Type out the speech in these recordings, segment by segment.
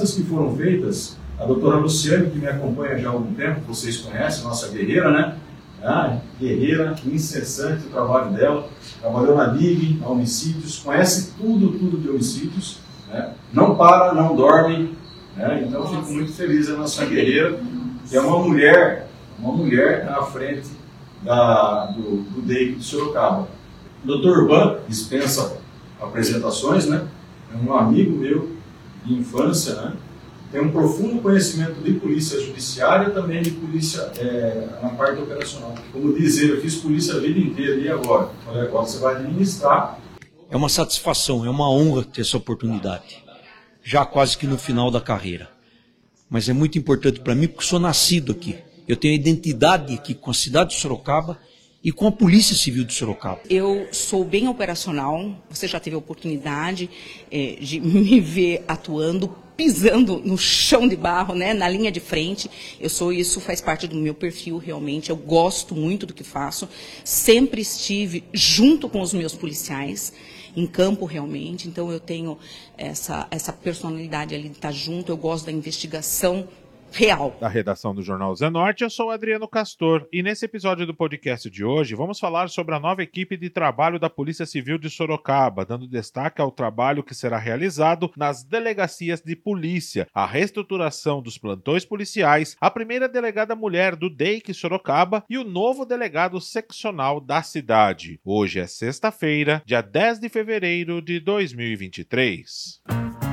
mudanças que foram feitas, a doutora Luciane, que me acompanha já há algum tempo, vocês conhecem, nossa guerreira, né? Ah, guerreira, incessante o trabalho dela, trabalhou na na homicídios, conhece tudo, tudo de homicídios, né? não para, não dorme, né? então fico muito feliz a nossa guerreira, que é uma mulher, uma mulher à frente da, do, do DEIC de Sorocaba. Doutor Urban dispensa apresentações, né? é um amigo meu de infância, né? tem um profundo conhecimento de polícia judiciária também de polícia é, na parte operacional. Como dizer, eu fiz polícia a vida inteira e agora? Agora você vai administrar. É uma satisfação, é uma honra ter essa oportunidade, já quase que no final da carreira. Mas é muito importante para mim porque sou nascido aqui. Eu tenho identidade aqui com a cidade de Sorocaba e com a Polícia Civil de Sorocaba. Eu sou bem operacional, você já teve a oportunidade é, de me ver atuando pisando no chão de barro, né, na linha de frente. Eu sou isso, faz parte do meu perfil realmente. Eu gosto muito do que faço. Sempre estive junto com os meus policiais em campo realmente. Então eu tenho essa essa personalidade ali de estar junto. Eu gosto da investigação real. Da redação do Jornal Zenorte, eu sou Adriano Castor e nesse episódio do podcast de hoje vamos falar sobre a nova equipe de trabalho da Polícia Civil de Sorocaba, dando destaque ao trabalho que será realizado nas delegacias de polícia, a reestruturação dos plantões policiais, a primeira delegada mulher do DEIC Sorocaba e o novo delegado seccional da cidade. Hoje é sexta-feira, dia 10 de fevereiro de 2023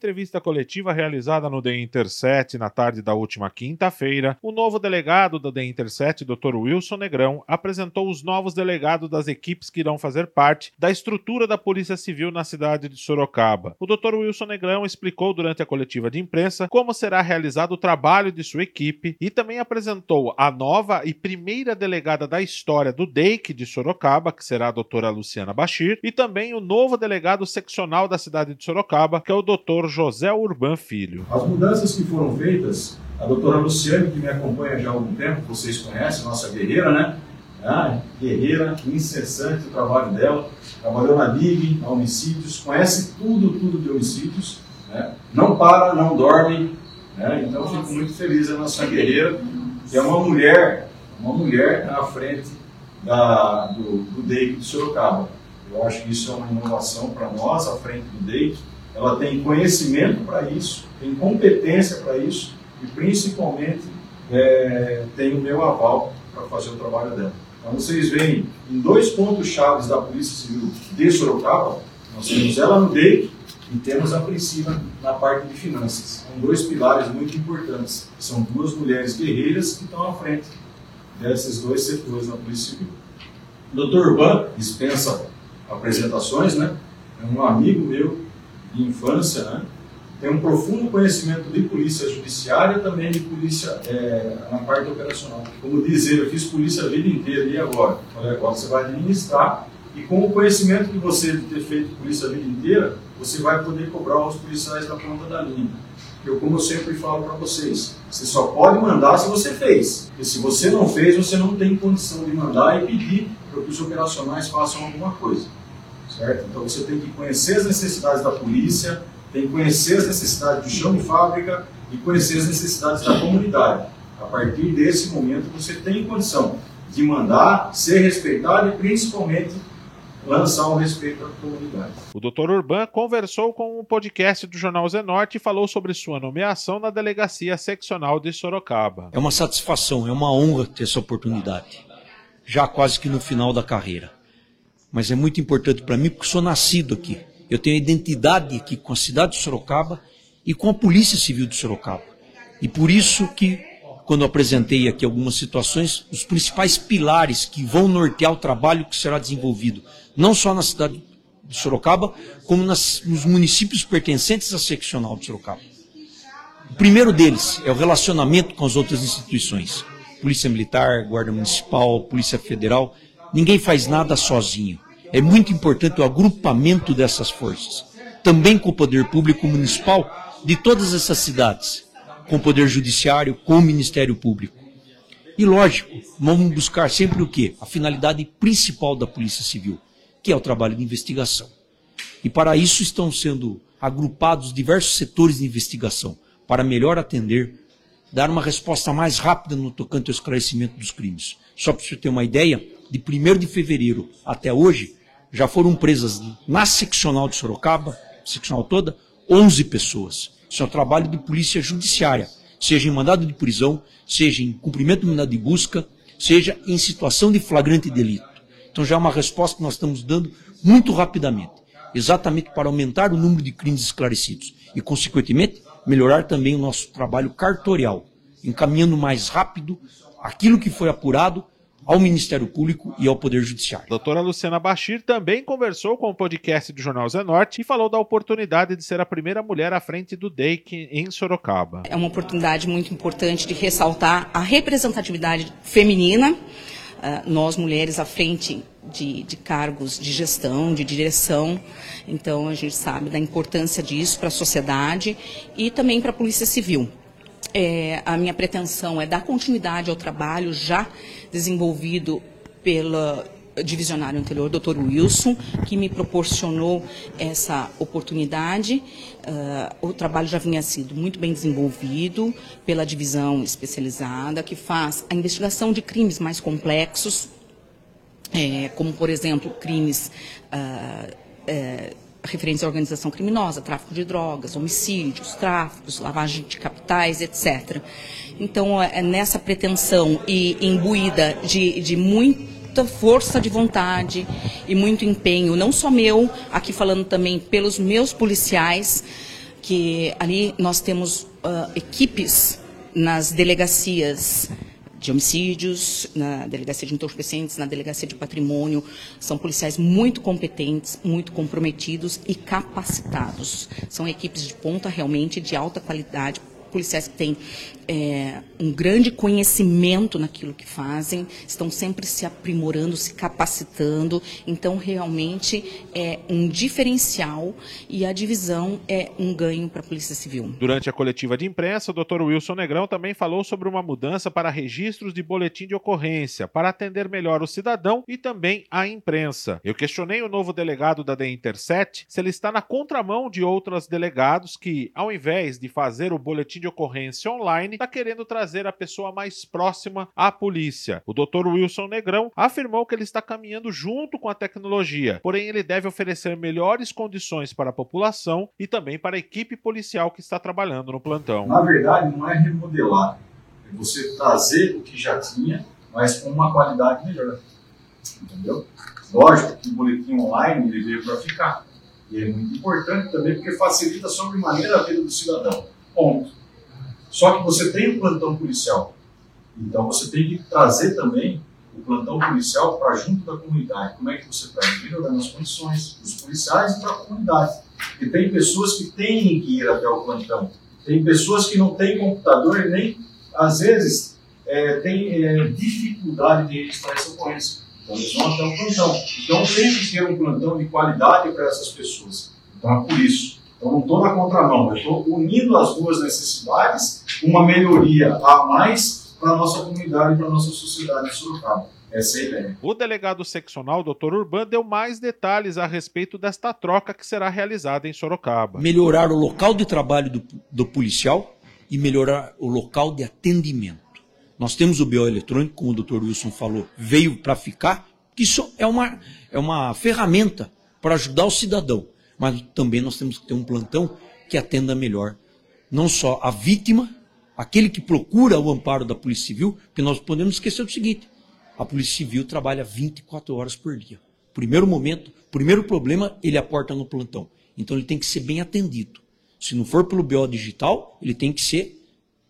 entrevista coletiva realizada no The Intercept na tarde da última quinta-feira, o novo delegado do The Intercept, Dr. Wilson Negrão, apresentou os novos delegados das equipes que irão fazer parte da estrutura da Polícia Civil na cidade de Sorocaba. O Dr. Wilson Negrão explicou durante a coletiva de imprensa como será realizado o trabalho de sua equipe e também apresentou a nova e primeira delegada da história do DEIC de Sorocaba, que será a doutora Luciana Bachir, e também o novo delegado seccional da cidade de Sorocaba, que é o Dr. José Urban Filho. As mudanças que foram feitas, a doutora Luciane, que me acompanha já há algum tempo, vocês conhecem, nossa guerreira, né? Ah, guerreira, incessante o trabalho dela, trabalhou na LIG, na homicídios, conhece tudo, tudo de homicídios, né? não para, não dorme, né? então fico muito feliz a nossa guerreira, que é uma mulher, uma mulher à frente da, do, do DEIC de Sorocaba. Eu acho que isso é uma inovação para nós, à frente do DEIC, ela tem conhecimento para isso, tem competência para isso e principalmente é, tem o meu aval para fazer o trabalho dela. Então vocês veem em dois pontos chaves da Polícia Civil de Sorocaba, nós temos ela no DEIC e temos a Priscila na parte de finanças. São dois pilares muito importantes. São duas mulheres guerreiras que estão à frente desses dois setores na Polícia Civil. O Dr. Urban dispensa apresentações, né? É um amigo meu de infância, né? tem um profundo conhecimento de polícia judiciária também de polícia é, na parte operacional. Como dizer, eu fiz polícia a vida inteira e agora? Falei, agora você vai administrar e com o conhecimento que você ter feito polícia a vida inteira, você vai poder cobrar os policiais da ponta da linha. Eu, como eu sempre falo para vocês, você só pode mandar se você fez. Porque se você não fez, você não tem condição de mandar e pedir para que os operacionais façam alguma coisa certo? Então você tem que conhecer as necessidades da polícia, tem que conhecer as necessidades do chão de fábrica e conhecer as necessidades da comunidade. A partir desse momento você tem condição de mandar, ser respeitado e principalmente lançar um respeito à comunidade. O Dr. Urban conversou com o podcast do Jornal Zenorte e falou sobre sua nomeação na delegacia seccional de Sorocaba. É uma satisfação, é uma honra ter essa oportunidade, já quase que no final da carreira mas é muito importante para mim porque sou nascido aqui. Eu tenho identidade aqui com a cidade de Sorocaba e com a Polícia Civil de Sorocaba. E por isso que, quando apresentei aqui algumas situações, os principais pilares que vão nortear o trabalho que será desenvolvido, não só na cidade de Sorocaba, como nas, nos municípios pertencentes à seccional de Sorocaba. O primeiro deles é o relacionamento com as outras instituições. Polícia Militar, Guarda Municipal, Polícia Federal, Ninguém faz nada sozinho. É muito importante o agrupamento dessas forças. Também com o poder público municipal de todas essas cidades, com o poder judiciário, com o Ministério Público. E lógico, vamos buscar sempre o quê? A finalidade principal da Polícia Civil, que é o trabalho de investigação. E para isso estão sendo agrupados diversos setores de investigação para melhor atender, dar uma resposta mais rápida no tocante ao esclarecimento dos crimes. Só para você ter uma ideia, de 1 de fevereiro até hoje, já foram presas na seccional de Sorocaba, seccional toda, 11 pessoas. Isso é um trabalho de polícia judiciária, seja em mandado de prisão, seja em cumprimento do mandado de busca, seja em situação de flagrante delito. Então já é uma resposta que nós estamos dando muito rapidamente, exatamente para aumentar o número de crimes esclarecidos e, consequentemente, melhorar também o nosso trabalho cartorial, encaminhando mais rápido aquilo que foi apurado ao Ministério Público e ao Poder Judiciário. Doutora Luciana Bachir também conversou com o podcast do Jornal Zenorte e falou da oportunidade de ser a primeira mulher à frente do DEIC em Sorocaba. É uma oportunidade muito importante de ressaltar a representatividade feminina, nós mulheres à frente de, de, cargos de gestão, de direção. Então, a gente sabe da importância disso para a sociedade e também para a Polícia Civil. É, a minha pretensão é dar continuidade ao trabalho já desenvolvido pelo divisionário anterior, Dr. Wilson, que me proporcionou essa oportunidade. Uh, o trabalho já vinha sido muito bem desenvolvido pela divisão especializada, que faz a investigação de crimes mais complexos, é, como, por exemplo, crimes. Uh, é, referentes à organização criminosa, tráfico de drogas, homicídios, tráficos, lavagem de capitais, etc. Então, é, é nessa pretensão e imbuída de, de muita força de vontade e muito empenho, não só meu, aqui falando também pelos meus policiais, que ali nós temos uh, equipes nas delegacias de homicídios, na delegacia de entorpecentes, na delegacia de patrimônio. São policiais muito competentes, muito comprometidos e capacitados. São equipes de ponta realmente de alta qualidade policiais que têm é, um grande conhecimento naquilo que fazem, estão sempre se aprimorando, se capacitando. Então, realmente é um diferencial e a divisão é um ganho para a Polícia Civil. Durante a coletiva de imprensa, o Dr. Wilson Negrão também falou sobre uma mudança para registros de boletim de ocorrência, para atender melhor o cidadão e também a imprensa. Eu questionei o novo delegado da The Intercept se ele está na contramão de outros delegados que, ao invés de fazer o boletim de ocorrência online está querendo trazer a pessoa mais próxima à polícia. O Dr. Wilson Negrão afirmou que ele está caminhando junto com a tecnologia, porém ele deve oferecer melhores condições para a população e também para a equipe policial que está trabalhando no plantão. Na verdade, não é remodelar, é você trazer o que já tinha, mas com uma qualidade melhor. Entendeu? Lógico que o boletim online ele veio para ficar. E é muito importante também porque facilita sobremaneira a vida do cidadão. Ponto. Só que você tem o plantão policial. Então você tem que trazer também o plantão policial para junto da comunidade. Como é que você está melhorando as condições dos policiais e para a comunidade? Porque tem pessoas que têm que ir até o plantão. Tem pessoas que não têm computador e nem, às vezes, é, têm é, dificuldade de registrar essa ocorrência. Então eles vão até o plantão. Então tem que ter um plantão de qualidade para essas pessoas. Então é por isso. Então, não estou na contramão, eu estou unindo as duas necessidades, uma melhoria a mais para a nossa comunidade e para a nossa sociedade de Sorocaba. Essa é a ideia. O delegado seccional, Dr. Urban, deu mais detalhes a respeito desta troca que será realizada em Sorocaba. Melhorar o local de trabalho do, do policial e melhorar o local de atendimento. Nós temos o BO eletrônico, como o Dr. Wilson falou, veio para ficar, que isso é uma, é uma ferramenta para ajudar o cidadão mas também nós temos que ter um plantão que atenda melhor não só a vítima, aquele que procura o amparo da Polícia Civil, porque nós podemos esquecer o seguinte: a Polícia Civil trabalha 24 horas por dia. Primeiro momento, primeiro problema, ele aporta no plantão. Então ele tem que ser bem atendido. Se não for pelo BO digital, ele tem que ser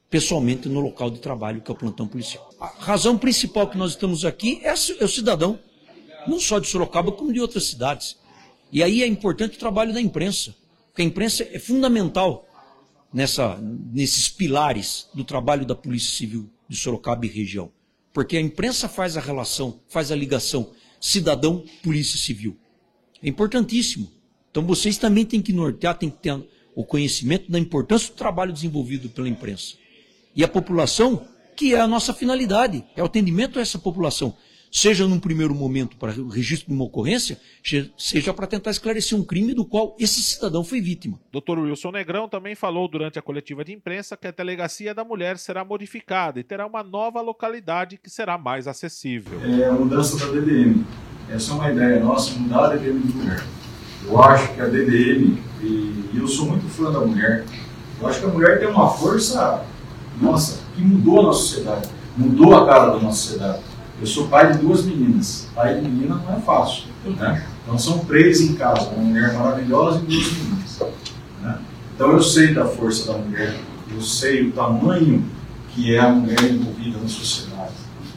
pessoalmente no local de trabalho, que é o plantão policial. A razão principal que nós estamos aqui é, é o cidadão, não só de Sorocaba, como de outras cidades. E aí é importante o trabalho da imprensa, porque a imprensa é fundamental nessa, nesses pilares do trabalho da Polícia Civil de Sorocaba e região. Porque a imprensa faz a relação, faz a ligação cidadão-polícia civil. É importantíssimo. Então vocês também têm que nortear, têm que ter o conhecimento da importância do trabalho desenvolvido pela imprensa. E a população, que é a nossa finalidade, é o atendimento a essa população. Seja num primeiro momento para o registro de uma ocorrência, seja para tentar esclarecer um crime do qual esse cidadão foi vítima. Dr. Wilson Negrão também falou durante a coletiva de imprensa que a delegacia da mulher será modificada e terá uma nova localidade que será mais acessível. É a mudança da DDM. Essa é uma ideia nossa, mudar a DDM de mulher. Eu acho que a DDM, e eu sou muito fã da mulher, eu acho que a mulher tem uma força, nossa, que mudou a nossa sociedade, mudou a cara da nossa sociedade. Eu sou pai de duas meninas. Pai de menina não é fácil. Né? Então são três em casa, uma mulher maravilhosa e duas meninas. Né? Então eu sei da força da mulher, eu sei o tamanho que é a mulher envolvida na sociedade.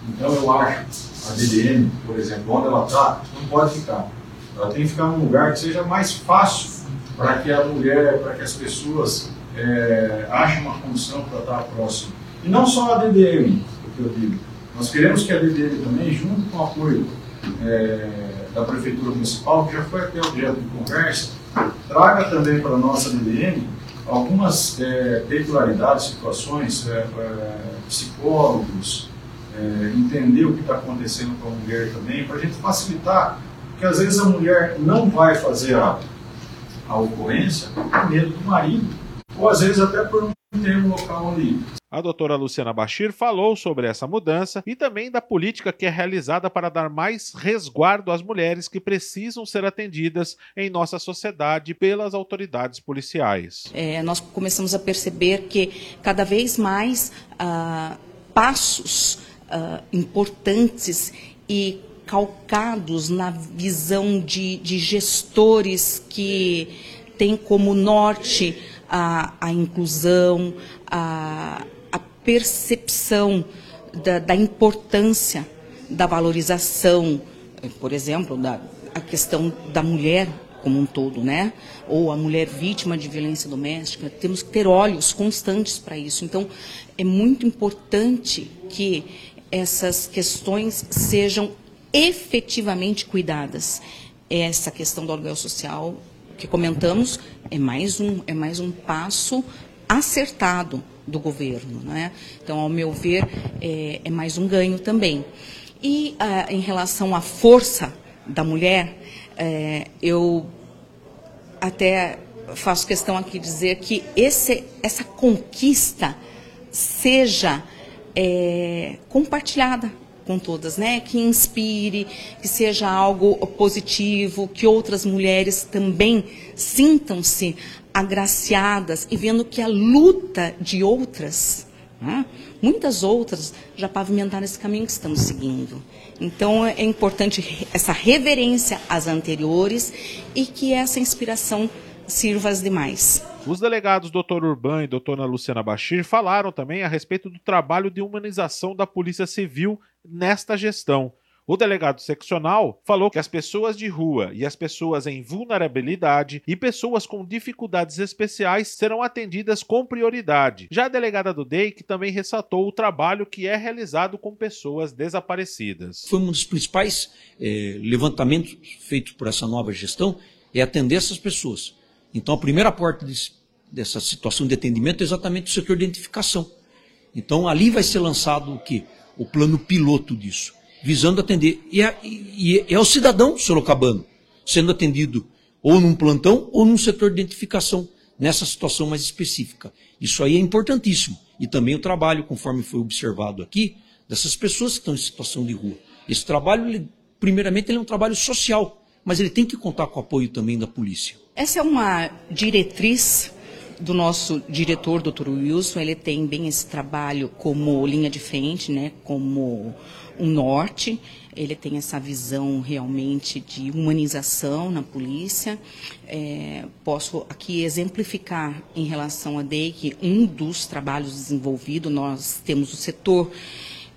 Então eu acho a DDM, por exemplo, onde ela está, não pode ficar. Ela tem que ficar num lugar que seja mais fácil para que a mulher, para que as pessoas é, achem uma condição para estar próximo. E não só a DDM, o que eu digo nós queremos que a DDM também, junto com o apoio é, da Prefeitura Municipal, que já foi até objeto de conversa, traga também para a nossa DDM algumas é, peculiaridades, situações, é, é, psicólogos, é, entender o que está acontecendo com a mulher também, para a gente facilitar, porque às vezes a mulher não vai fazer a, a ocorrência por medo do marido, ou às vezes até por não ter um local onde a doutora Luciana Bachir falou sobre essa mudança e também da política que é realizada para dar mais resguardo às mulheres que precisam ser atendidas em nossa sociedade pelas autoridades policiais. É, nós começamos a perceber que cada vez mais ah, passos ah, importantes e calcados na visão de, de gestores que têm como norte a, a inclusão, a, percepção da, da importância da valorização, por exemplo, da a questão da mulher como um todo, né? Ou a mulher vítima de violência doméstica. Temos que ter olhos constantes para isso. Então, é muito importante que essas questões sejam efetivamente cuidadas. Essa questão do aluguel social que comentamos é mais um, é mais um passo acertado do governo. Né? Então, ao meu ver, é, é mais um ganho também. E ah, em relação à força da mulher, é, eu até faço questão aqui dizer que esse, essa conquista seja é, compartilhada com todas, né? Que inspire, que seja algo positivo, que outras mulheres também sintam-se agraciadas e vendo que a luta de outras, né, muitas outras, já pavimentaram esse caminho que estamos seguindo. Então é importante essa reverência às anteriores e que essa inspiração sirva às demais. Os delegados Dr. Urban e doutora Luciana Bachir falaram também a respeito do trabalho de humanização da Polícia Civil nesta gestão. O delegado seccional falou que as pessoas de rua e as pessoas em vulnerabilidade e pessoas com dificuldades especiais serão atendidas com prioridade. Já a delegada do DEIC também ressaltou o trabalho que é realizado com pessoas desaparecidas. Foi um dos principais eh, levantamentos feitos por essa nova gestão é atender essas pessoas. Então a primeira porta dessa situação de atendimento é exatamente o setor de identificação. Então ali vai ser lançado o que? O plano piloto disso visando atender. E é, e é o cidadão sorocabano sendo atendido ou num plantão ou num setor de identificação, nessa situação mais específica. Isso aí é importantíssimo. E também o trabalho, conforme foi observado aqui, dessas pessoas que estão em situação de rua. Esse trabalho, ele, primeiramente, ele é um trabalho social, mas ele tem que contar com o apoio também da polícia. Essa é uma diretriz do nosso diretor, Dr. Wilson, ele tem bem esse trabalho como linha de frente, né, como um norte. Ele tem essa visão realmente de humanização na polícia. É, posso aqui exemplificar em relação a DEIC um dos trabalhos desenvolvidos. Nós temos o setor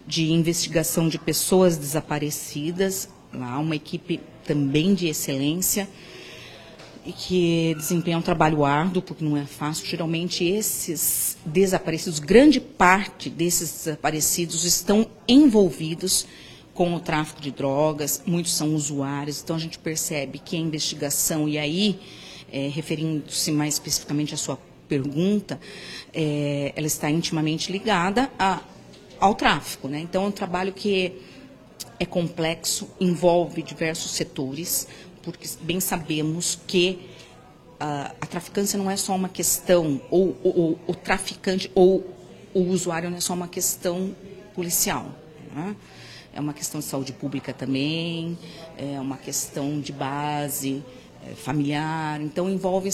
de investigação de pessoas desaparecidas, lá uma equipe também de excelência e que desempenha um trabalho árduo, porque não é fácil. Geralmente, esses desaparecidos, grande parte desses desaparecidos estão envolvidos com o tráfico de drogas, muitos são usuários, então a gente percebe que a investigação, e aí, é, referindo-se mais especificamente à sua pergunta, é, ela está intimamente ligada a, ao tráfico. Né? Então, é um trabalho que é complexo, envolve diversos setores, porque bem sabemos que uh, a traficância não é só uma questão, ou, ou, o traficante ou o usuário não é só uma questão policial. Né? É uma questão de saúde pública também, é uma questão de base é, familiar, então envolve,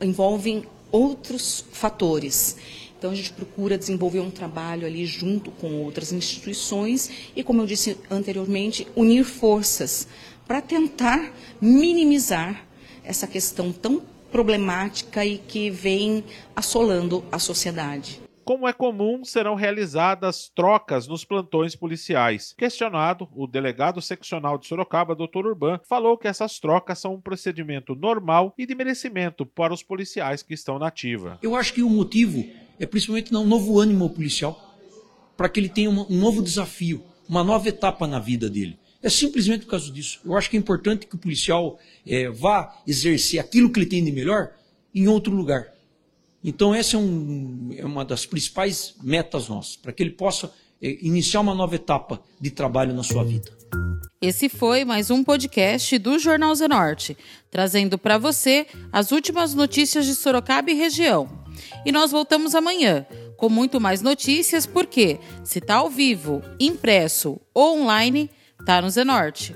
envolvem outros fatores. Então a gente procura desenvolver um trabalho ali junto com outras instituições e, como eu disse anteriormente, unir forças para tentar minimizar essa questão tão problemática e que vem assolando a sociedade. Como é comum, serão realizadas trocas nos plantões policiais. Questionado, o delegado seccional de Sorocaba, Dr. Urban, falou que essas trocas são um procedimento normal e de merecimento para os policiais que estão na ativa. Eu acho que o motivo é principalmente dar um novo ânimo ao policial, para que ele tenha um novo desafio, uma nova etapa na vida dele. É simplesmente por causa disso. Eu acho que é importante que o policial é, vá exercer aquilo que ele tem de melhor em outro lugar. Então, essa é, um, é uma das principais metas nossas, para que ele possa é, iniciar uma nova etapa de trabalho na sua vida. Esse foi mais um podcast do Jornal Zenorte, trazendo para você as últimas notícias de Sorocaba e região. E nós voltamos amanhã com muito mais notícias, porque se está ao vivo, impresso ou online, está no Zenorte.